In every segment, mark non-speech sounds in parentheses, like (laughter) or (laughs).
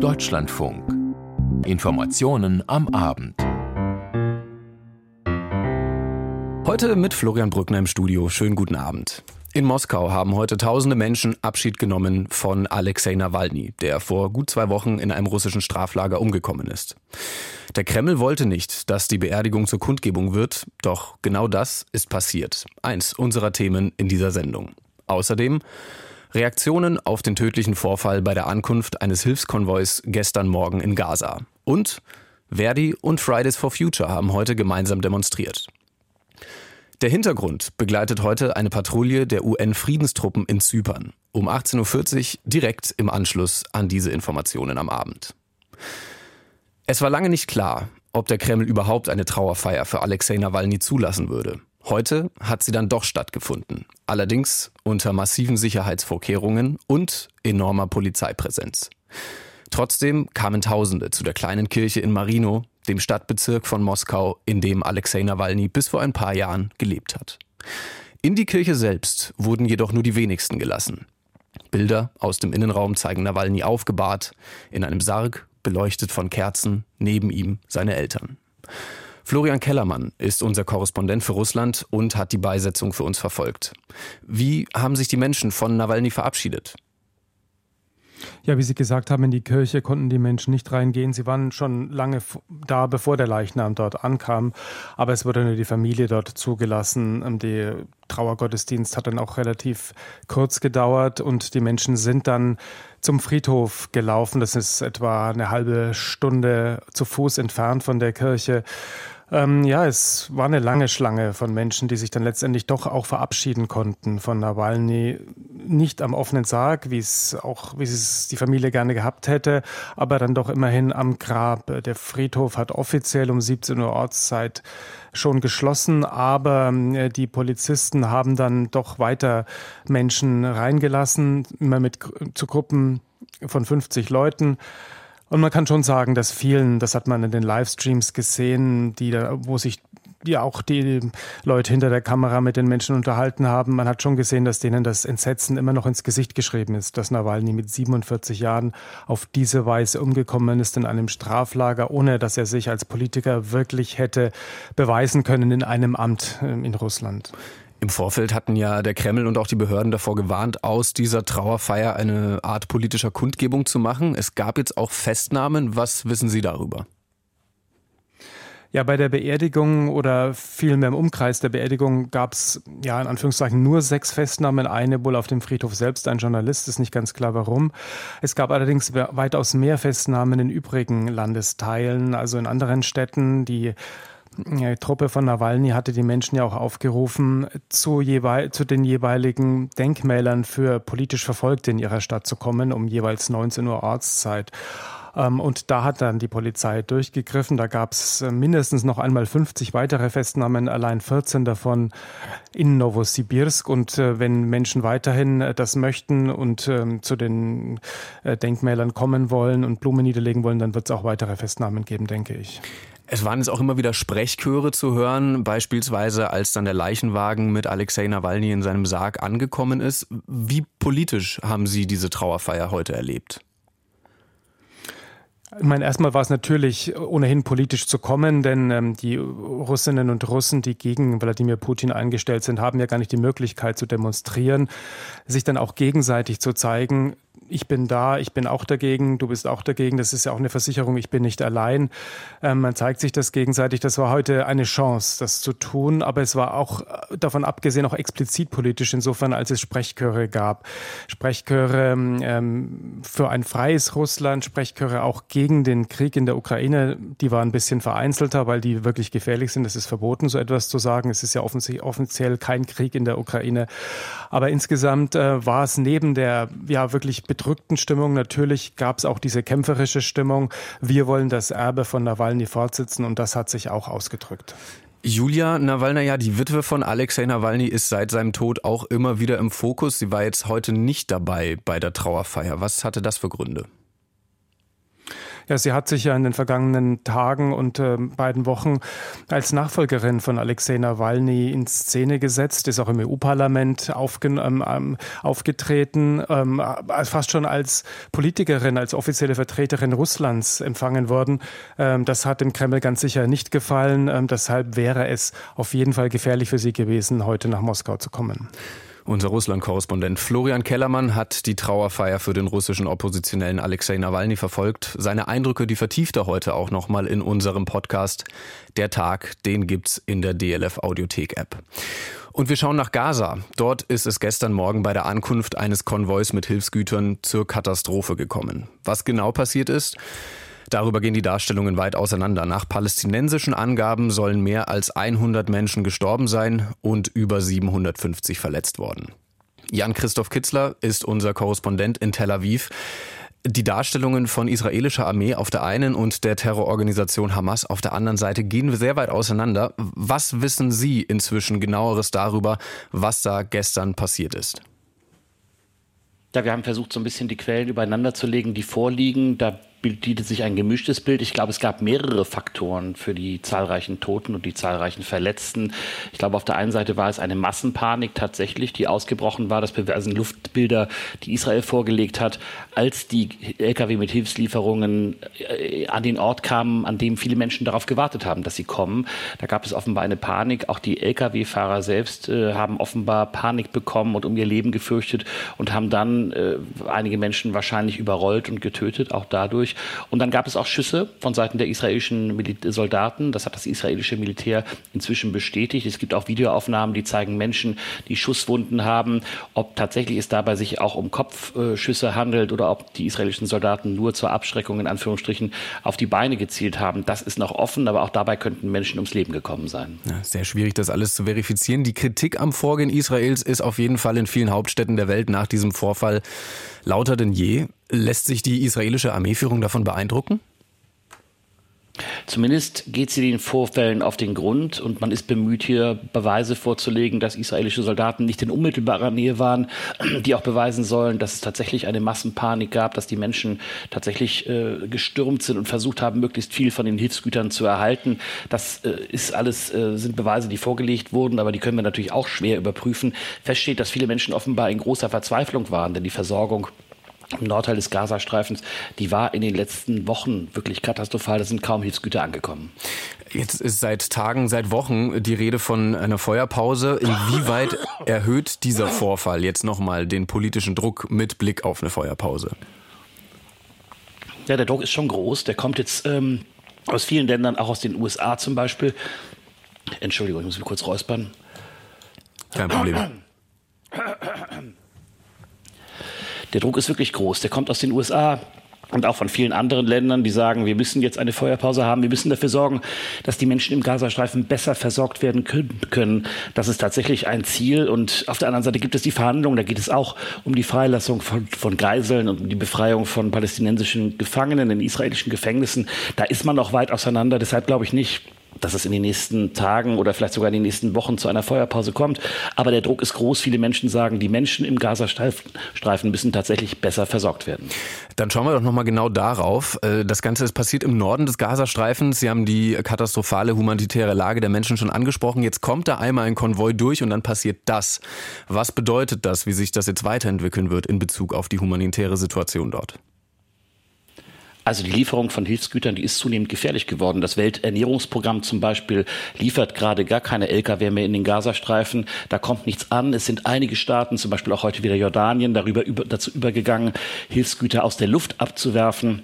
Deutschlandfunk. Informationen am Abend. Heute mit Florian Brückner im Studio. Schönen guten Abend. In Moskau haben heute tausende Menschen Abschied genommen von Alexei Nawalny, der vor gut zwei Wochen in einem russischen Straflager umgekommen ist. Der Kreml wollte nicht, dass die Beerdigung zur Kundgebung wird, doch genau das ist passiert. Eins unserer Themen in dieser Sendung. Außerdem Reaktionen auf den tödlichen Vorfall bei der Ankunft eines Hilfskonvois gestern Morgen in Gaza. Und Verdi und Fridays for Future haben heute gemeinsam demonstriert. Der Hintergrund begleitet heute eine Patrouille der UN-Friedenstruppen in Zypern. Um 18.40 Uhr direkt im Anschluss an diese Informationen am Abend. Es war lange nicht klar, ob der Kreml überhaupt eine Trauerfeier für Alexei Nawalny zulassen würde. Heute hat sie dann doch stattgefunden, allerdings unter massiven Sicherheitsvorkehrungen und enormer Polizeipräsenz. Trotzdem kamen Tausende zu der kleinen Kirche in Marino, dem Stadtbezirk von Moskau, in dem Alexei Nawalny bis vor ein paar Jahren gelebt hat. In die Kirche selbst wurden jedoch nur die wenigsten gelassen. Bilder aus dem Innenraum zeigen Nawalny aufgebahrt, in einem Sarg, beleuchtet von Kerzen, neben ihm seine Eltern. Florian Kellermann ist unser Korrespondent für Russland und hat die Beisetzung für uns verfolgt. Wie haben sich die Menschen von Nawalny verabschiedet? Ja, wie Sie gesagt haben, in die Kirche konnten die Menschen nicht reingehen. Sie waren schon lange da, bevor der Leichnam dort ankam. Aber es wurde nur die Familie dort zugelassen. Ähm, der Trauergottesdienst hat dann auch relativ kurz gedauert und die Menschen sind dann zum Friedhof gelaufen. Das ist etwa eine halbe Stunde zu Fuß entfernt von der Kirche. Ähm, ja, es war eine lange Schlange von Menschen, die sich dann letztendlich doch auch verabschieden konnten von Nawalny. Nicht am offenen Sarg, wie es auch, wie es die Familie gerne gehabt hätte, aber dann doch immerhin am Grab. Der Friedhof hat offiziell um 17 Uhr Ortszeit schon geschlossen, aber äh, die Polizisten haben dann doch weiter Menschen reingelassen, immer mit zu Gruppen von 50 Leuten. Und man kann schon sagen, dass vielen, das hat man in den Livestreams gesehen, die da, wo sich ja auch die Leute hinter der Kamera mit den Menschen unterhalten haben. Man hat schon gesehen, dass denen das Entsetzen immer noch ins Gesicht geschrieben ist, dass Nawalny mit 47 Jahren auf diese Weise umgekommen ist in einem Straflager, ohne dass er sich als Politiker wirklich hätte beweisen können in einem Amt ähm, in Russland. Im Vorfeld hatten ja der Kreml und auch die Behörden davor gewarnt, aus dieser Trauerfeier eine Art politischer Kundgebung zu machen. Es gab jetzt auch Festnahmen. Was wissen Sie darüber? Ja, bei der Beerdigung oder vielmehr im Umkreis der Beerdigung gab es ja in Anführungszeichen nur sechs Festnahmen, eine wohl auf dem Friedhof selbst, ein Journalist, ist nicht ganz klar warum. Es gab allerdings weitaus mehr Festnahmen in übrigen Landesteilen, also in anderen Städten, die Truppe von Nawalny hatte die Menschen ja auch aufgerufen, zu, zu den jeweiligen Denkmälern für politisch Verfolgte in ihrer Stadt zu kommen, um jeweils 19 Uhr Ortszeit. Ähm, und da hat dann die Polizei durchgegriffen. Da gab es äh, mindestens noch einmal 50 weitere Festnahmen, allein 14 davon in Novosibirsk. Und äh, wenn Menschen weiterhin äh, das möchten und ähm, zu den Denkmälern kommen wollen und Blumen niederlegen wollen, dann wird es auch weitere Festnahmen geben, denke ich. Es waren jetzt auch immer wieder Sprechchöre zu hören, beispielsweise als dann der Leichenwagen mit Alexei Nawalny in seinem Sarg angekommen ist. Wie politisch haben Sie diese Trauerfeier heute erlebt? Ich meine, erstmal war es natürlich ohnehin politisch zu kommen, denn ähm, die Russinnen und Russen, die gegen Wladimir Putin eingestellt sind, haben ja gar nicht die Möglichkeit zu demonstrieren, sich dann auch gegenseitig zu zeigen, ich bin da, ich bin auch dagegen, du bist auch dagegen. Das ist ja auch eine Versicherung, ich bin nicht allein. Ähm, man zeigt sich das gegenseitig. Das war heute eine Chance, das zu tun. Aber es war auch äh, davon abgesehen auch explizit politisch, insofern als es Sprechchöre gab. Sprechchöre ähm, für ein freies Russland, Sprechchöre auch gegen den Krieg in der Ukraine. Die waren ein bisschen vereinzelter, weil die wirklich gefährlich sind. Es ist verboten, so etwas zu sagen. Es ist ja offiziell kein Krieg in der Ukraine. Aber insgesamt äh, war es neben der ja wirklich bedrückten Stimmung. Natürlich gab es auch diese kämpferische Stimmung. Wir wollen das Erbe von Nawalny fortsetzen und das hat sich auch ausgedrückt. Julia Nawalnaja, die Witwe von Alexei Nawalny, ist seit seinem Tod auch immer wieder im Fokus. Sie war jetzt heute nicht dabei bei der Trauerfeier. Was hatte das für Gründe? Ja, sie hat sich ja in den vergangenen Tagen und äh, beiden Wochen als Nachfolgerin von Alexei Nawalny in Szene gesetzt, ist auch im EU-Parlament ähm, ähm, aufgetreten, ähm, fast schon als Politikerin, als offizielle Vertreterin Russlands empfangen worden. Ähm, das hat dem Kreml ganz sicher nicht gefallen. Ähm, deshalb wäre es auf jeden Fall gefährlich für sie gewesen, heute nach Moskau zu kommen. Unser Russland-Korrespondent Florian Kellermann hat die Trauerfeier für den russischen Oppositionellen Alexei Nawalny verfolgt. Seine Eindrücke, die vertieft er heute auch nochmal in unserem Podcast. Der Tag, den gibt's in der DLF Audiothek App. Und wir schauen nach Gaza. Dort ist es gestern Morgen bei der Ankunft eines Konvois mit Hilfsgütern zur Katastrophe gekommen. Was genau passiert ist? Darüber gehen die Darstellungen weit auseinander. Nach palästinensischen Angaben sollen mehr als 100 Menschen gestorben sein und über 750 verletzt worden. Jan-Christoph Kitzler ist unser Korrespondent in Tel Aviv. Die Darstellungen von israelischer Armee auf der einen und der Terrororganisation Hamas auf der anderen Seite gehen sehr weit auseinander. Was wissen Sie inzwischen genaueres darüber, was da gestern passiert ist? Ja, wir haben versucht, so ein bisschen die Quellen übereinander zu legen, die vorliegen. Da bietet sich ein gemischtes Bild. Ich glaube, es gab mehrere Faktoren für die zahlreichen Toten und die zahlreichen Verletzten. Ich glaube, auf der einen Seite war es eine Massenpanik tatsächlich, die ausgebrochen war. Das beweisen Luftbilder, die Israel vorgelegt hat, als die Lkw mit Hilfslieferungen äh, an den Ort kamen, an dem viele Menschen darauf gewartet haben, dass sie kommen. Da gab es offenbar eine Panik. Auch die Lkw-Fahrer selbst äh, haben offenbar Panik bekommen und um ihr Leben gefürchtet und haben dann äh, einige Menschen wahrscheinlich überrollt und getötet, auch dadurch durch. Und dann gab es auch Schüsse von Seiten der israelischen Soldaten. Das hat das israelische Militär inzwischen bestätigt. Es gibt auch Videoaufnahmen, die zeigen Menschen, die Schusswunden haben. Ob tatsächlich es dabei sich auch um Kopfschüsse handelt oder ob die israelischen Soldaten nur zur Abschreckung in Anführungsstrichen auf die Beine gezielt haben, das ist noch offen. Aber auch dabei könnten Menschen ums Leben gekommen sein. Ja, sehr schwierig, das alles zu verifizieren. Die Kritik am Vorgehen Israels ist auf jeden Fall in vielen Hauptstädten der Welt nach diesem Vorfall lauter denn je. Lässt sich die israelische Armeeführung davon beeindrucken? Zumindest geht sie den Vorfällen auf den Grund und man ist bemüht, hier Beweise vorzulegen, dass israelische Soldaten nicht in unmittelbarer Nähe waren, (clears throat) die auch beweisen sollen, dass es tatsächlich eine Massenpanik gab, dass die Menschen tatsächlich äh, gestürmt sind und versucht haben, möglichst viel von den Hilfsgütern zu erhalten. Das äh, ist alles, äh, sind Beweise, die vorgelegt wurden, aber die können wir natürlich auch schwer überprüfen. Fest steht, dass viele Menschen offenbar in großer Verzweiflung waren, denn die Versorgung im Nordteil des Gazastreifens, die war in den letzten Wochen wirklich katastrophal. Da sind kaum Hilfsgüter angekommen. Jetzt ist seit Tagen, seit Wochen die Rede von einer Feuerpause. Inwieweit (laughs) erhöht dieser Vorfall jetzt nochmal den politischen Druck mit Blick auf eine Feuerpause? Ja, der Druck ist schon groß. Der kommt jetzt ähm, aus vielen Ländern, auch aus den USA zum Beispiel. Entschuldigung, ich muss mich kurz räuspern. Kein Problem. (clears throat) (clears throat) Der Druck ist wirklich groß. Der kommt aus den USA, und auch von vielen anderen Ländern, die sagen, wir müssen jetzt eine Feuerpause haben, wir müssen dafür sorgen, dass die Menschen im Gazastreifen besser versorgt werden können. Das ist tatsächlich ein Ziel. Und auf der anderen Seite gibt es die Verhandlungen, da geht es auch um die Freilassung von, von Geiseln und um die Befreiung von palästinensischen Gefangenen in israelischen Gefängnissen. Da ist man noch weit auseinander. Deshalb glaube ich nicht, dass es in den nächsten Tagen oder vielleicht sogar in den nächsten Wochen zu einer Feuerpause kommt. Aber der Druck ist groß. Viele Menschen sagen, die Menschen im Gazastreifen müssen tatsächlich besser versorgt werden. Dann schauen wir doch nochmal genau darauf. Äh, das Ganze ist passiert im Norden des Gazastreifens. Sie haben die katastrophale humanitäre Lage der Menschen schon angesprochen. Jetzt kommt da einmal ein Konvoi durch und dann passiert das. Was bedeutet das, wie sich das jetzt weiterentwickeln wird in Bezug auf die humanitäre Situation dort? Also die Lieferung von Hilfsgütern, die ist zunehmend gefährlich geworden. Das Welternährungsprogramm zum Beispiel liefert gerade gar keine Lkw mehr in den Gazastreifen. Da kommt nichts an. Es sind einige Staaten, zum Beispiel auch heute wieder Jordanien, darüber über, dazu übergegangen, Hilfsgüter aus der Luft abzuwerfen.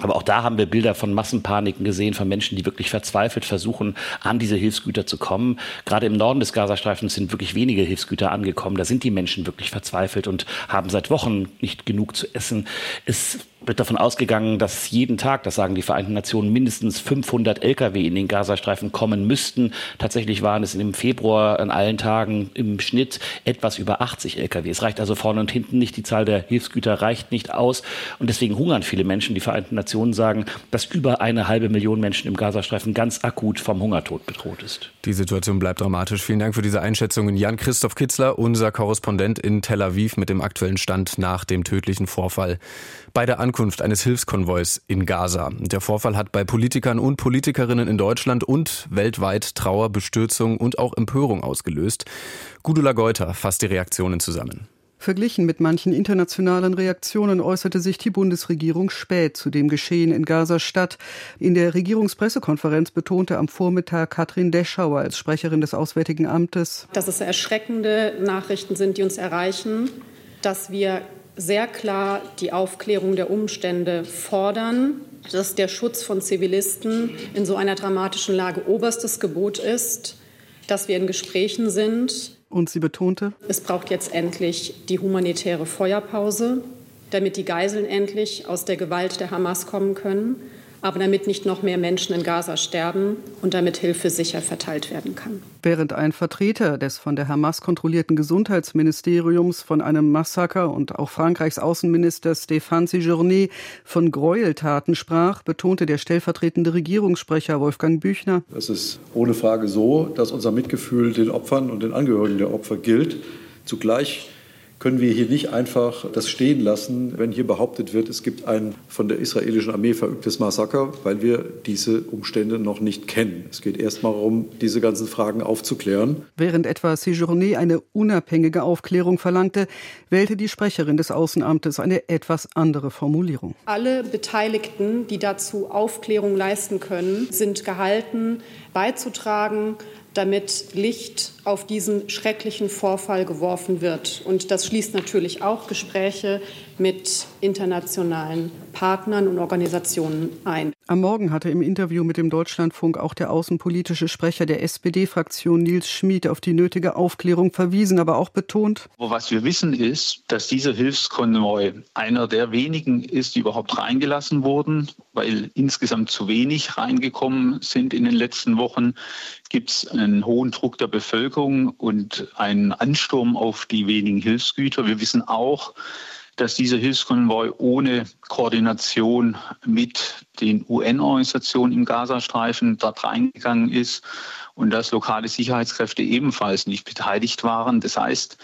Aber auch da haben wir Bilder von Massenpaniken gesehen, von Menschen, die wirklich verzweifelt versuchen, an diese Hilfsgüter zu kommen. Gerade im Norden des Gazastreifens sind wirklich wenige Hilfsgüter angekommen. Da sind die Menschen wirklich verzweifelt und haben seit Wochen nicht genug zu essen. Es wird davon ausgegangen, dass jeden Tag, das sagen die Vereinten Nationen, mindestens 500 Lkw in den Gazastreifen kommen müssten. Tatsächlich waren es im Februar an allen Tagen im Schnitt etwas über 80 Lkw. Es reicht also vorne und hinten nicht. Die Zahl der Hilfsgüter reicht nicht aus. Und deswegen hungern viele Menschen. Die Vereinten Nationen sagen, dass über eine halbe Million Menschen im Gazastreifen ganz akut vom Hungertod bedroht ist. Die Situation bleibt dramatisch. Vielen Dank für diese Einschätzungen. Jan-Christoph Kitzler, unser Korrespondent in Tel Aviv mit dem aktuellen Stand nach dem tödlichen Vorfall bei der An Ankunft eines Hilfskonvois in Gaza. Der Vorfall hat bei Politikern und Politikerinnen in Deutschland und weltweit Trauer, Bestürzung und auch Empörung ausgelöst. Gudula Geuter fasst die Reaktionen zusammen. Verglichen mit manchen internationalen Reaktionen äußerte sich die Bundesregierung spät zu dem Geschehen in Gaza-Stadt. In der Regierungspressekonferenz betonte am Vormittag Katrin Deschauer als Sprecherin des Auswärtigen Amtes, dass es erschreckende Nachrichten sind, die uns erreichen, dass wir sehr klar die Aufklärung der Umstände fordern, dass der Schutz von Zivilisten in so einer dramatischen Lage oberstes Gebot ist, dass wir in Gesprächen sind. Und sie betonte, es braucht jetzt endlich die humanitäre Feuerpause, damit die Geiseln endlich aus der Gewalt der Hamas kommen können aber damit nicht noch mehr Menschen in Gaza sterben und damit Hilfe sicher verteilt werden kann. Während ein Vertreter des von der Hamas kontrollierten Gesundheitsministeriums von einem Massaker und auch Frankreichs Außenminister Stéphane Séjourné von Gräueltaten sprach, betonte der stellvertretende Regierungssprecher Wolfgang Büchner. Es ist ohne Frage so, dass unser Mitgefühl den Opfern und den Angehörigen der Opfer gilt. Zugleich können wir hier nicht einfach das stehen lassen, wenn hier behauptet wird, es gibt ein von der israelischen Armee verübtes Massaker, weil wir diese Umstände noch nicht kennen. Es geht erst mal darum, diese ganzen Fragen aufzuklären. Während etwa Séjourné eine unabhängige Aufklärung verlangte, wählte die Sprecherin des Außenamtes eine etwas andere Formulierung. Alle Beteiligten, die dazu Aufklärung leisten können, sind gehalten, beizutragen, damit Licht auf diesen schrecklichen Vorfall geworfen wird. Und das schließt natürlich auch Gespräche mit internationalen Partnern und Organisationen ein. Am Morgen hatte im Interview mit dem Deutschlandfunk auch der außenpolitische Sprecher der SPD-Fraktion Nils Schmid auf die nötige Aufklärung verwiesen, aber auch betont. Was wir wissen ist, dass dieser Hilfskonvoi einer der wenigen ist, die überhaupt reingelassen wurden, weil insgesamt zu wenig reingekommen sind in den letzten Wochen. Gibt es einen hohen Druck der Bevölkerung und einen Ansturm auf die wenigen Hilfsgüter. Wir wissen auch, dass dieser Hilfskonvoi ohne Koordination mit den UN-Organisationen im Gazastreifen dort reingegangen ist und dass lokale Sicherheitskräfte ebenfalls nicht beteiligt waren. Das heißt,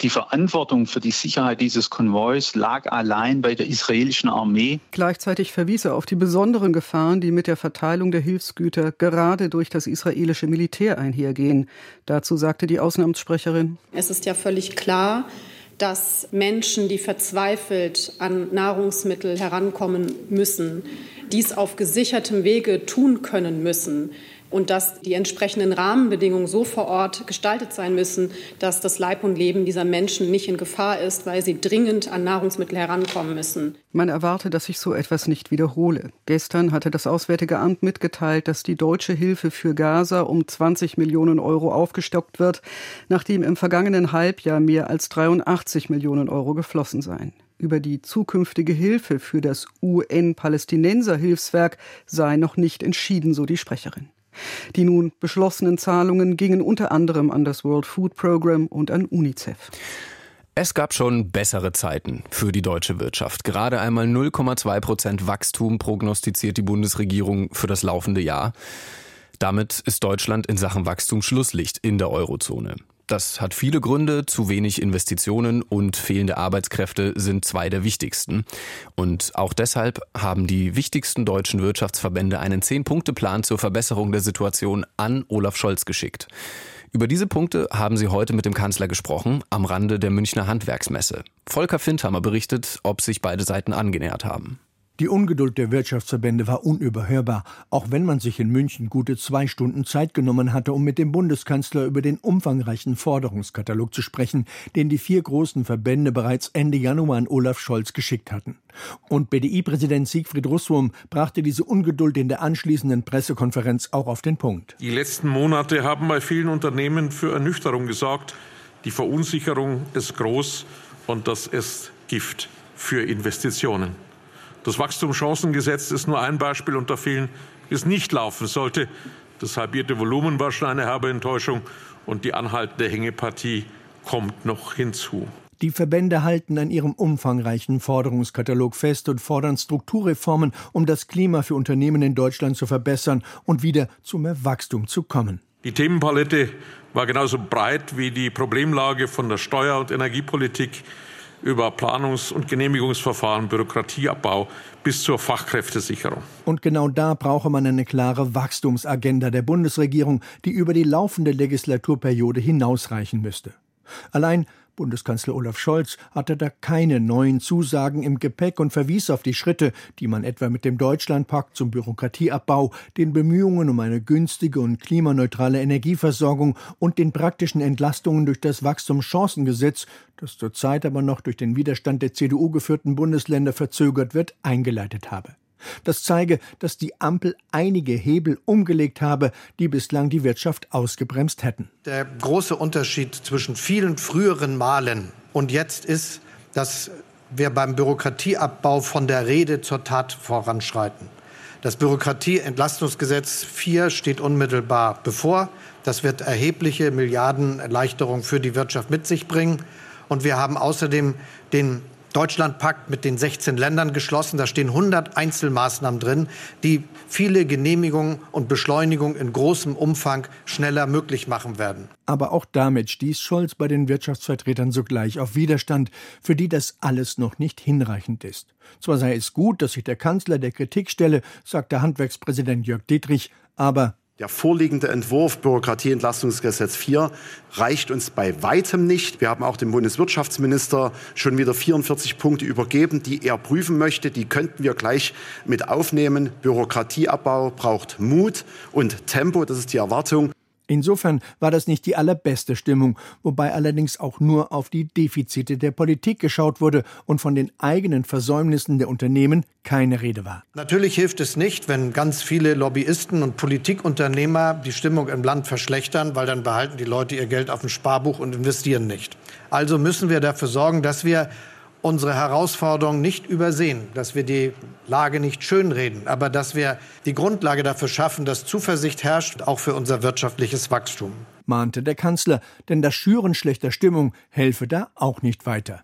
die Verantwortung für die Sicherheit dieses Konvois lag allein bei der israelischen Armee. Gleichzeitig verwies er auf die besonderen Gefahren, die mit der Verteilung der Hilfsgüter gerade durch das israelische Militär einhergehen. Dazu sagte die Außenamtssprecherin. Es ist ja völlig klar, dass Menschen, die verzweifelt an Nahrungsmittel herankommen müssen, dies auf gesichertem Wege tun können müssen und dass die entsprechenden Rahmenbedingungen so vor Ort gestaltet sein müssen, dass das Leib und Leben dieser Menschen nicht in Gefahr ist, weil sie dringend an Nahrungsmittel herankommen müssen. Man erwarte, dass sich so etwas nicht wiederhole. Gestern hatte das Auswärtige Amt mitgeteilt, dass die deutsche Hilfe für Gaza um 20 Millionen Euro aufgestockt wird, nachdem im vergangenen Halbjahr mehr als 83 Millionen Euro geflossen seien über die zukünftige Hilfe für das UN-Palästinenser-Hilfswerk sei noch nicht entschieden, so die Sprecherin. Die nun beschlossenen Zahlungen gingen unter anderem an das World Food Program und an UNICEF. Es gab schon bessere Zeiten für die deutsche Wirtschaft. Gerade einmal 0,2 Prozent Wachstum prognostiziert die Bundesregierung für das laufende Jahr. Damit ist Deutschland in Sachen Wachstum Schlusslicht in der Eurozone. Das hat viele Gründe. Zu wenig Investitionen und fehlende Arbeitskräfte sind zwei der wichtigsten. Und auch deshalb haben die wichtigsten deutschen Wirtschaftsverbände einen Zehn-Punkte-Plan zur Verbesserung der Situation an Olaf Scholz geschickt. Über diese Punkte haben sie heute mit dem Kanzler gesprochen, am Rande der Münchner Handwerksmesse. Volker Findhammer berichtet, ob sich beide Seiten angenähert haben. Die Ungeduld der Wirtschaftsverbände war unüberhörbar, auch wenn man sich in München gute zwei Stunden Zeit genommen hatte, um mit dem Bundeskanzler über den umfangreichen Forderungskatalog zu sprechen, den die vier großen Verbände bereits Ende Januar an Olaf Scholz geschickt hatten. Und BDI-Präsident Siegfried Russwurm brachte diese Ungeduld in der anschließenden Pressekonferenz auch auf den Punkt. Die letzten Monate haben bei vielen Unternehmen für Ernüchterung gesorgt. Die Verunsicherung ist groß und das ist Gift für Investitionen. Das Wachstumschancengesetz ist nur ein Beispiel unter vielen, wie es nicht laufen sollte. Das halbierte Volumen war schon eine herbe Enttäuschung und die anhaltende Hängepartie kommt noch hinzu. Die Verbände halten an ihrem umfangreichen Forderungskatalog fest und fordern Strukturreformen, um das Klima für Unternehmen in Deutschland zu verbessern und wieder zu mehr Wachstum zu kommen. Die Themenpalette war genauso breit wie die Problemlage von der Steuer- und Energiepolitik über Planungs- und Genehmigungsverfahren, Bürokratieabbau bis zur Fachkräftesicherung. Und genau da brauche man eine klare Wachstumsagenda der Bundesregierung, die über die laufende Legislaturperiode hinausreichen müsste. Allein Bundeskanzler Olaf Scholz hatte da keine neuen Zusagen im Gepäck und verwies auf die Schritte, die man etwa mit dem Deutschlandpakt zum Bürokratieabbau, den Bemühungen um eine günstige und klimaneutrale Energieversorgung und den praktischen Entlastungen durch das Wachstumschancengesetz, das zurzeit aber noch durch den Widerstand der CDU geführten Bundesländer verzögert wird, eingeleitet habe. Das zeige, dass die Ampel einige Hebel umgelegt habe, die bislang die Wirtschaft ausgebremst hätten. Der große Unterschied zwischen vielen früheren Malen und jetzt ist, dass wir beim Bürokratieabbau von der Rede zur Tat voranschreiten. Das Bürokratieentlastungsgesetz 4 steht unmittelbar bevor. Das wird erhebliche Milliardenerleichterungen für die Wirtschaft mit sich bringen. Und wir haben außerdem den Deutschlandpakt mit den 16 Ländern geschlossen. Da stehen 100 Einzelmaßnahmen drin, die viele Genehmigungen und Beschleunigungen in großem Umfang schneller möglich machen werden. Aber auch damit stieß Scholz bei den Wirtschaftsvertretern sogleich auf Widerstand, für die das alles noch nicht hinreichend ist. Zwar sei es gut, dass sich der Kanzler der Kritik stelle, sagte Handwerkspräsident Jörg Dietrich, aber der vorliegende Entwurf Bürokratieentlastungsgesetz 4 reicht uns bei weitem nicht. Wir haben auch dem Bundeswirtschaftsminister schon wieder 44 Punkte übergeben, die er prüfen möchte. Die könnten wir gleich mit aufnehmen. Bürokratieabbau braucht Mut und Tempo, das ist die Erwartung. Insofern war das nicht die allerbeste Stimmung, wobei allerdings auch nur auf die Defizite der Politik geschaut wurde und von den eigenen Versäumnissen der Unternehmen keine Rede war. Natürlich hilft es nicht, wenn ganz viele Lobbyisten und Politikunternehmer die Stimmung im Land verschlechtern, weil dann behalten die Leute ihr Geld auf dem Sparbuch und investieren nicht. Also müssen wir dafür sorgen, dass wir unsere Herausforderungen nicht übersehen, dass wir die Lage nicht schönreden, aber dass wir die Grundlage dafür schaffen, dass Zuversicht herrscht, auch für unser wirtschaftliches Wachstum. Mahnte der Kanzler, denn das Schüren schlechter Stimmung helfe da auch nicht weiter.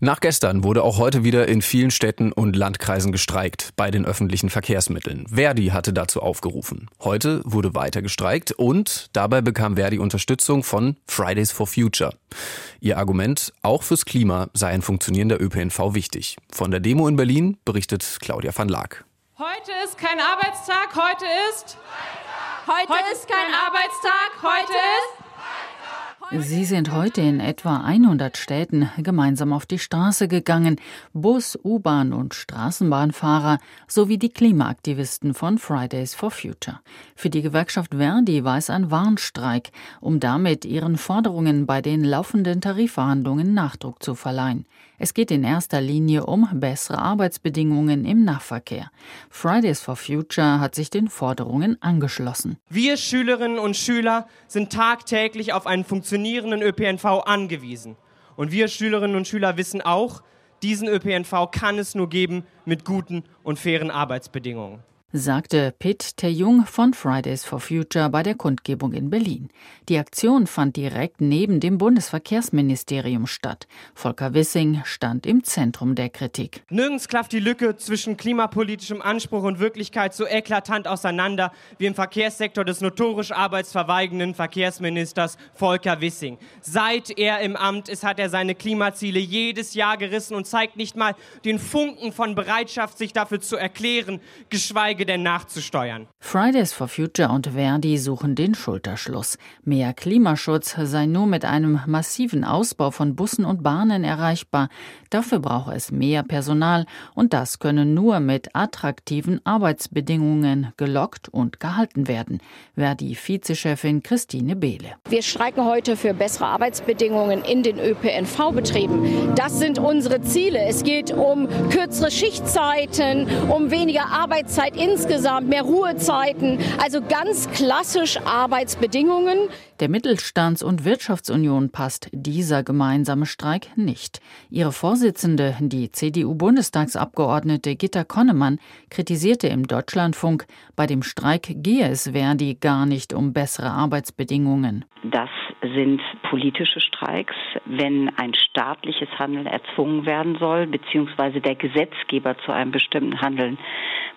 Nach gestern wurde auch heute wieder in vielen Städten und Landkreisen gestreikt bei den öffentlichen Verkehrsmitteln. Verdi hatte dazu aufgerufen. Heute wurde weiter gestreikt und dabei bekam Verdi Unterstützung von Fridays for Future. Ihr Argument, auch fürs Klima sei ein funktionierender ÖPNV wichtig. Von der Demo in Berlin berichtet Claudia van Laak. Heute ist kein Arbeitstag, heute ist. Heute, heute ist kein Arbeitstag, heute ist. Sie sind heute in etwa 100 Städten gemeinsam auf die Straße gegangen. Bus, U-Bahn und Straßenbahnfahrer sowie die Klimaaktivisten von Fridays for Future. Für die Gewerkschaft Verdi war es ein Warnstreik, um damit ihren Forderungen bei den laufenden Tarifverhandlungen Nachdruck zu verleihen. Es geht in erster Linie um bessere Arbeitsbedingungen im Nahverkehr. Fridays for Future hat sich den Forderungen angeschlossen. Wir Schülerinnen und Schüler sind tagtäglich auf einen funktionierenden ÖPNV angewiesen. Und wir Schülerinnen und Schüler wissen auch, diesen ÖPNV kann es nur geben mit guten und fairen Arbeitsbedingungen sagte Pitt Terjung von Fridays for Future bei der Kundgebung in Berlin. Die Aktion fand direkt neben dem Bundesverkehrsministerium statt. Volker Wissing stand im Zentrum der Kritik. Nirgends klafft die Lücke zwischen klimapolitischem Anspruch und Wirklichkeit so eklatant auseinander wie im Verkehrssektor des notorisch arbeitsverweigenden Verkehrsministers Volker Wissing. Seit er im Amt ist, hat er seine Klimaziele jedes Jahr gerissen und zeigt nicht mal den Funken von Bereitschaft, sich dafür zu erklären, geschweige geschweige denn nachzusteuern. Fridays for Future und Verdi suchen den Schulterschluss. Mehr Klimaschutz sei nur mit einem massiven Ausbau von Bussen und Bahnen erreichbar. Dafür brauche es mehr Personal und das könne nur mit attraktiven Arbeitsbedingungen gelockt und gehalten werden. Verdi-Vizechefin Christine Behle. Wir streiken heute für bessere Arbeitsbedingungen in den ÖPNV-Betrieben. Das sind unsere Ziele. Es geht um kürzere Schichtzeiten, um weniger Arbeitszeit insgesamt, mehr Ruhezeiten, also ganz klassisch Arbeitsbedingungen. Der Mittelstands- und Wirtschaftsunion passt dieser gemeinsame Streik nicht. Ihre Vorsitzende, die CDU-Bundestagsabgeordnete Gitta Konnemann, kritisierte im Deutschlandfunk, bei dem Streik gehe es Verdi gar nicht um bessere Arbeitsbedingungen. Das sind politische Streiks, wenn ein staatliches Handeln erzwungen werden soll, beziehungsweise der Gesetzgeber zu einem bestimmten Handeln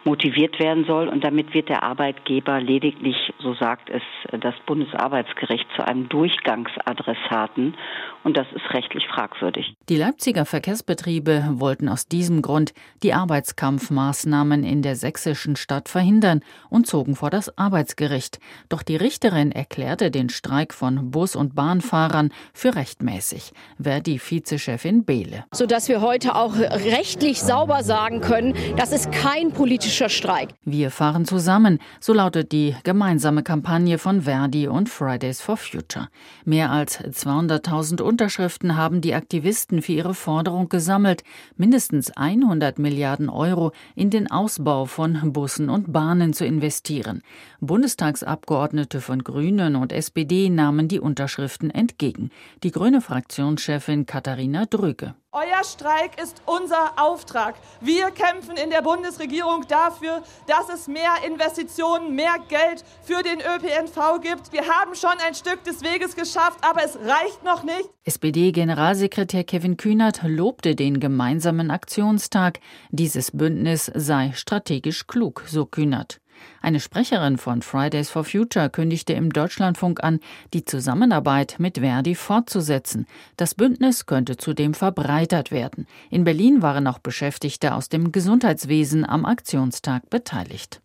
motiviert werden soll. Und damit wird der Arbeitgeber lediglich, so sagt es das Bundesarbeitsgericht, zu einem Durchgangsadressaten. Und das ist rechtlich fragwürdig. Die Leipziger Verkehrsbetriebe wollten aus diesem Grund die Arbeitskampfmaßnahmen in der sächsischen Stadt verhindern und zogen vor das Arbeitsgericht. Doch die Richterin erklärte den Streik von Bus- und Bahnfahrern für rechtmäßig. Verdi-Vizechefin Behle. Sodass wir heute auch rechtlich sauber sagen können, das ist kein politischer Streik. Wir fahren zusammen, so lautet die gemeinsame Kampagne von Verdi und Fridays for Future. Mehr als 200.000 Unterschriften haben die Aktivisten für ihre Forderung gesammelt, mindestens 100 Milliarden Euro in den Ausbau von Bussen und Bahnen zu investieren. Bundestagsabgeordnete von Grünen und SPD nahmen die Unterschriften entgegen. Die grüne Fraktionschefin Katharina Drüge. Euer Streik ist unser Auftrag. Wir kämpfen in der Bundesregierung dafür, dass es mehr Investitionen, mehr Geld für den ÖPNV gibt. Wir haben schon ein Stück des Weges geschafft, aber es reicht noch nicht. SPD-Generalsekretär Kevin Kühnert lobte den gemeinsamen Aktionstag. Dieses Bündnis sei strategisch klug, so Kühnert. Eine Sprecherin von Fridays for Future kündigte im Deutschlandfunk an, die Zusammenarbeit mit Verdi fortzusetzen. Das Bündnis könnte zudem verbreitert werden. In Berlin waren auch Beschäftigte aus dem Gesundheitswesen am Aktionstag beteiligt.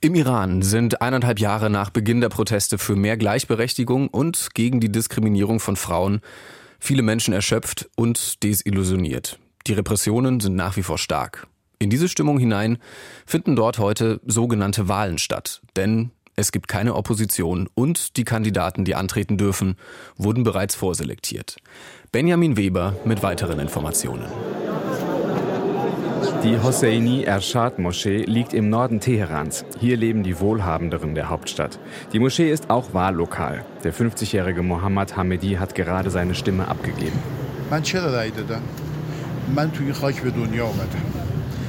Im Iran sind eineinhalb Jahre nach Beginn der Proteste für mehr Gleichberechtigung und gegen die Diskriminierung von Frauen viele Menschen erschöpft und desillusioniert. Die Repressionen sind nach wie vor stark. In diese Stimmung hinein finden dort heute sogenannte Wahlen statt, denn es gibt keine Opposition und die Kandidaten, die antreten dürfen, wurden bereits vorselektiert. Benjamin Weber mit weiteren Informationen. Die Hosseini Ershad Moschee liegt im Norden Teherans. Hier leben die Wohlhabenderen der Hauptstadt. Die Moschee ist auch Wahllokal. Der 50-jährige Mohammad Hamedi hat gerade seine Stimme abgegeben.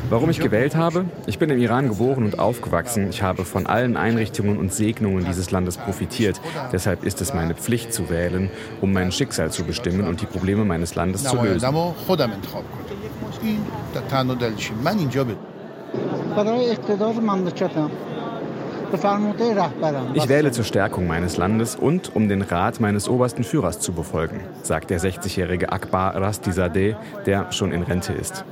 Warum ich gewählt habe? Ich bin im Iran geboren und aufgewachsen. Ich habe von allen Einrichtungen und Segnungen dieses Landes profitiert. Deshalb ist es meine Pflicht zu wählen, um mein Schicksal zu bestimmen und die Probleme meines Landes zu lösen. Ich wähle zur Stärkung meines Landes und um den Rat meines obersten Führers zu befolgen, sagt der 60-jährige Akbar Rastizadeh, der schon in Rente ist.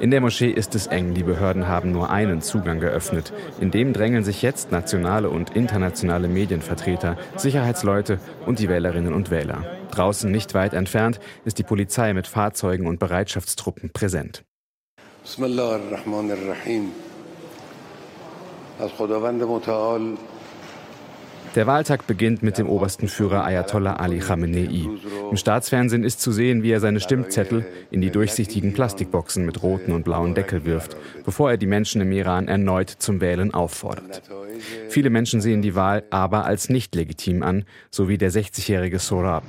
In der Moschee ist es eng, die Behörden haben nur einen Zugang geöffnet. In dem drängeln sich jetzt nationale und internationale Medienvertreter, Sicherheitsleute und die Wählerinnen und Wähler. Draußen nicht weit entfernt ist die Polizei mit Fahrzeugen und Bereitschaftstruppen präsent. Bismillahirrahmanirrahim. Der Wahltag beginnt mit dem obersten Führer Ayatollah Ali Khamenei. Im Staatsfernsehen ist zu sehen, wie er seine Stimmzettel in die durchsichtigen Plastikboxen mit roten und blauen Deckel wirft, bevor er die Menschen im Iran erneut zum Wählen auffordert. Viele Menschen sehen die Wahl aber als nicht legitim an, so wie der 60-jährige Sorab.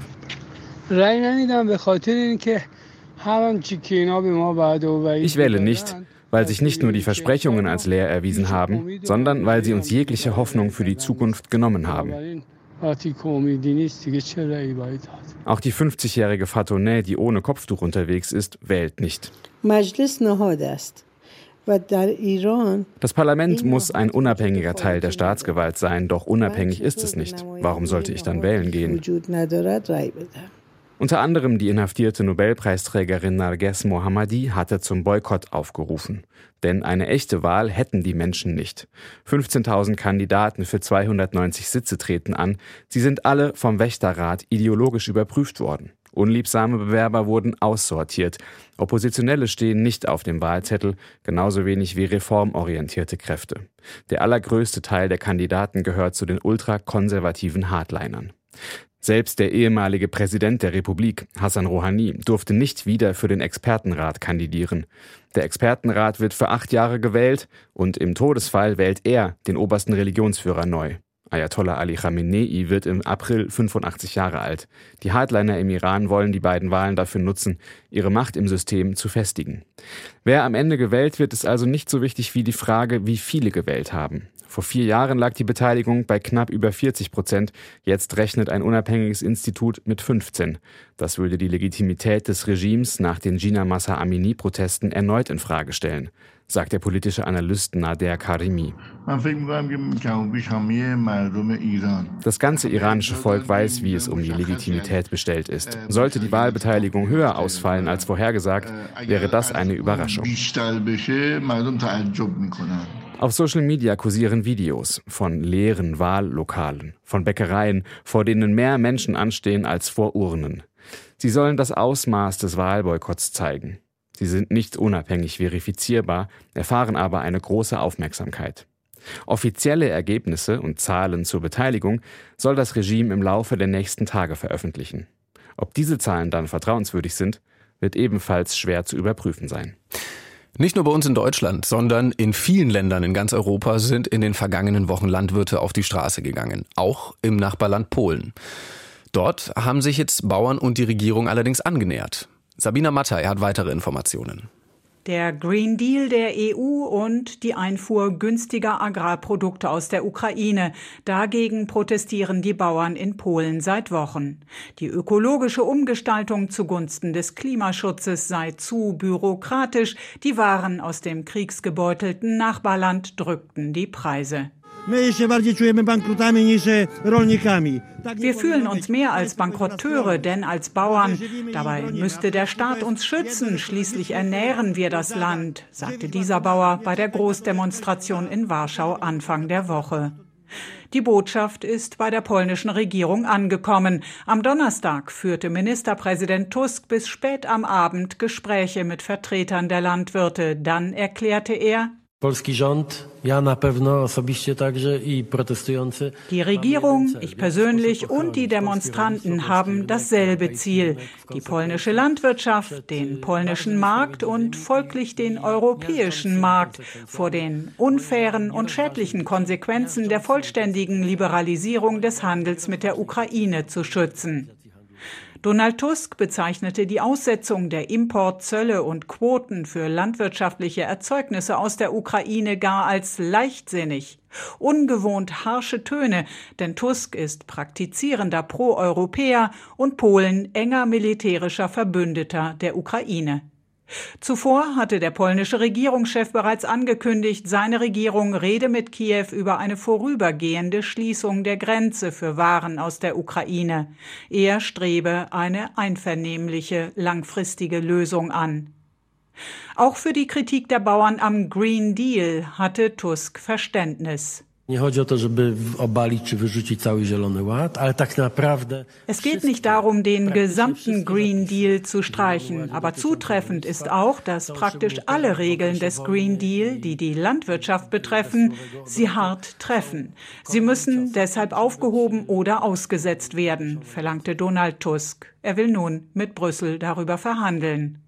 Ich wähle nicht, weil sich nicht nur die Versprechungen als leer erwiesen haben, sondern weil sie uns jegliche Hoffnung für die Zukunft genommen haben. Auch die 50-jährige Fatoneh, die ohne Kopftuch unterwegs ist, wählt nicht. Das Parlament muss ein unabhängiger Teil der Staatsgewalt sein, doch unabhängig ist es nicht. Warum sollte ich dann wählen gehen? Unter anderem die inhaftierte Nobelpreisträgerin Narges Mohammadi hatte zum Boykott aufgerufen. Denn eine echte Wahl hätten die Menschen nicht. 15.000 Kandidaten für 290 Sitze treten an. Sie sind alle vom Wächterrat ideologisch überprüft worden. Unliebsame Bewerber wurden aussortiert. Oppositionelle stehen nicht auf dem Wahlzettel, genauso wenig wie reformorientierte Kräfte. Der allergrößte Teil der Kandidaten gehört zu den ultrakonservativen Hardlinern. Selbst der ehemalige Präsident der Republik, Hassan Rouhani, durfte nicht wieder für den Expertenrat kandidieren. Der Expertenrat wird für acht Jahre gewählt und im Todesfall wählt er den obersten Religionsführer neu. Ayatollah Ali Khamenei wird im April 85 Jahre alt. Die Hardliner im Iran wollen die beiden Wahlen dafür nutzen, ihre Macht im System zu festigen. Wer am Ende gewählt wird, ist also nicht so wichtig wie die Frage, wie viele gewählt haben. Vor vier Jahren lag die Beteiligung bei knapp über 40 Prozent. Jetzt rechnet ein unabhängiges Institut mit 15. Das würde die Legitimität des Regimes nach den Gina Massa Amini-Protesten erneut in Frage stellen. sagt der politische Analyst Nader Karimi. Das ganze iranische Volk weiß, wie es um die Legitimität bestellt ist. Sollte die Wahlbeteiligung höher ausfallen als vorhergesagt, wäre das eine Überraschung. Auf Social Media kursieren Videos von leeren Wahllokalen, von Bäckereien, vor denen mehr Menschen anstehen als vor Urnen. Sie sollen das Ausmaß des Wahlboykotts zeigen. Sie sind nicht unabhängig verifizierbar, erfahren aber eine große Aufmerksamkeit. Offizielle Ergebnisse und Zahlen zur Beteiligung soll das Regime im Laufe der nächsten Tage veröffentlichen. Ob diese Zahlen dann vertrauenswürdig sind, wird ebenfalls schwer zu überprüfen sein. Nicht nur bei uns in Deutschland, sondern in vielen Ländern in ganz Europa sind in den vergangenen Wochen Landwirte auf die Straße gegangen, auch im Nachbarland Polen. Dort haben sich jetzt Bauern und die Regierung allerdings angenähert. Sabina Mattei hat weitere Informationen. Der Green Deal der EU und die Einfuhr günstiger Agrarprodukte aus der Ukraine. Dagegen protestieren die Bauern in Polen seit Wochen. Die ökologische Umgestaltung zugunsten des Klimaschutzes sei zu bürokratisch. Die Waren aus dem kriegsgebeutelten Nachbarland drückten die Preise. Wir fühlen uns mehr als Bankrotteure, denn als Bauern. Dabei müsste der Staat uns schützen. Schließlich ernähren wir das Land, sagte dieser Bauer bei der Großdemonstration in Warschau Anfang der Woche. Die Botschaft ist bei der polnischen Regierung angekommen. Am Donnerstag führte Ministerpräsident Tusk bis spät am Abend Gespräche mit Vertretern der Landwirte. Dann erklärte er, die Regierung, ich persönlich und die Demonstranten haben dasselbe Ziel, die polnische Landwirtschaft, den polnischen Markt und folglich den europäischen Markt vor den unfairen und schädlichen Konsequenzen der vollständigen Liberalisierung des Handels mit der Ukraine zu schützen. Donald Tusk bezeichnete die Aussetzung der Importzölle und Quoten für landwirtschaftliche Erzeugnisse aus der Ukraine gar als leichtsinnig. Ungewohnt harsche Töne, denn Tusk ist praktizierender Pro-Europäer und Polen enger militärischer Verbündeter der Ukraine. Zuvor hatte der polnische Regierungschef bereits angekündigt, seine Regierung rede mit Kiew über eine vorübergehende Schließung der Grenze für Waren aus der Ukraine. Er strebe eine einvernehmliche, langfristige Lösung an. Auch für die Kritik der Bauern am Green Deal hatte Tusk Verständnis. Es geht nicht darum, den gesamten Green Deal zu streichen, aber zutreffend ist auch, dass praktisch alle Regeln des Green Deal, die die Landwirtschaft betreffen, sie hart treffen. Sie müssen deshalb aufgehoben oder ausgesetzt werden, verlangte Donald Tusk. Er will nun mit Brüssel darüber verhandeln.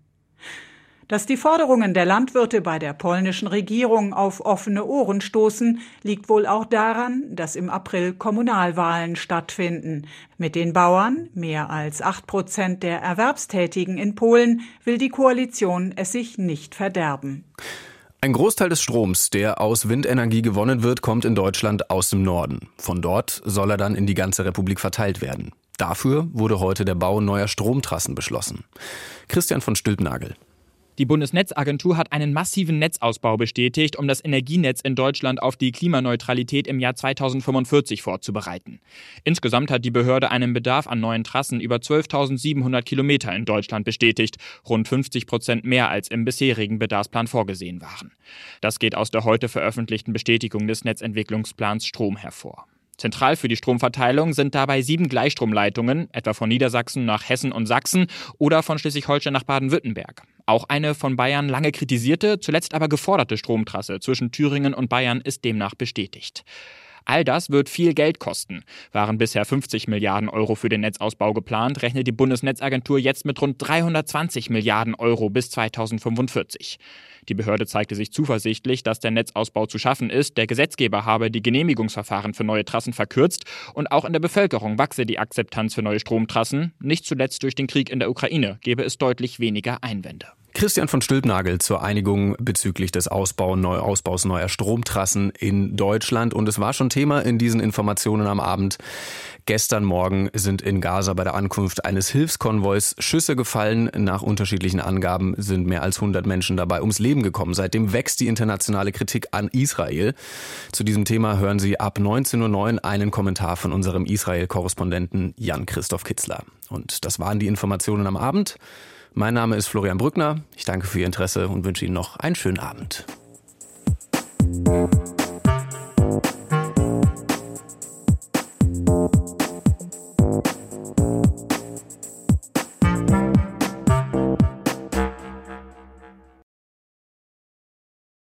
Dass die Forderungen der Landwirte bei der polnischen Regierung auf offene Ohren stoßen, liegt wohl auch daran, dass im April Kommunalwahlen stattfinden. Mit den Bauern, mehr als acht Prozent der Erwerbstätigen in Polen, will die Koalition es sich nicht verderben. Ein Großteil des Stroms, der aus Windenergie gewonnen wird, kommt in Deutschland aus dem Norden. Von dort soll er dann in die ganze Republik verteilt werden. Dafür wurde heute der Bau neuer Stromtrassen beschlossen. Christian von Stülpnagel. Die Bundesnetzagentur hat einen massiven Netzausbau bestätigt, um das Energienetz in Deutschland auf die Klimaneutralität im Jahr 2045 vorzubereiten. Insgesamt hat die Behörde einen Bedarf an neuen Trassen über 12.700 Kilometer in Deutschland bestätigt, rund 50 Prozent mehr als im bisherigen Bedarfsplan vorgesehen waren. Das geht aus der heute veröffentlichten Bestätigung des Netzentwicklungsplans Strom hervor. Zentral für die Stromverteilung sind dabei sieben Gleichstromleitungen, etwa von Niedersachsen nach Hessen und Sachsen oder von Schleswig-Holstein nach Baden-Württemberg. Auch eine von Bayern lange kritisierte, zuletzt aber geforderte Stromtrasse zwischen Thüringen und Bayern ist demnach bestätigt. All das wird viel Geld kosten. Waren bisher 50 Milliarden Euro für den Netzausbau geplant, rechnet die Bundesnetzagentur jetzt mit rund 320 Milliarden Euro bis 2045. Die Behörde zeigte sich zuversichtlich, dass der Netzausbau zu schaffen ist. Der Gesetzgeber habe die Genehmigungsverfahren für neue Trassen verkürzt und auch in der Bevölkerung wachse die Akzeptanz für neue Stromtrassen. Nicht zuletzt durch den Krieg in der Ukraine gebe es deutlich weniger Einwände. Christian von Stülpnagel zur Einigung bezüglich des Ausbau, Neu Ausbaus neuer Stromtrassen in Deutschland. Und es war schon Thema in diesen Informationen am Abend. Gestern Morgen sind in Gaza bei der Ankunft eines Hilfskonvois Schüsse gefallen. Nach unterschiedlichen Angaben sind mehr als 100 Menschen dabei ums Leben gekommen. Seitdem wächst die internationale Kritik an Israel. Zu diesem Thema hören Sie ab 19.09 Uhr einen Kommentar von unserem Israel-Korrespondenten Jan-Christoph Kitzler. Und das waren die Informationen am Abend. Mein Name ist Florian Brückner. Ich danke für Ihr Interesse und wünsche Ihnen noch einen schönen Abend.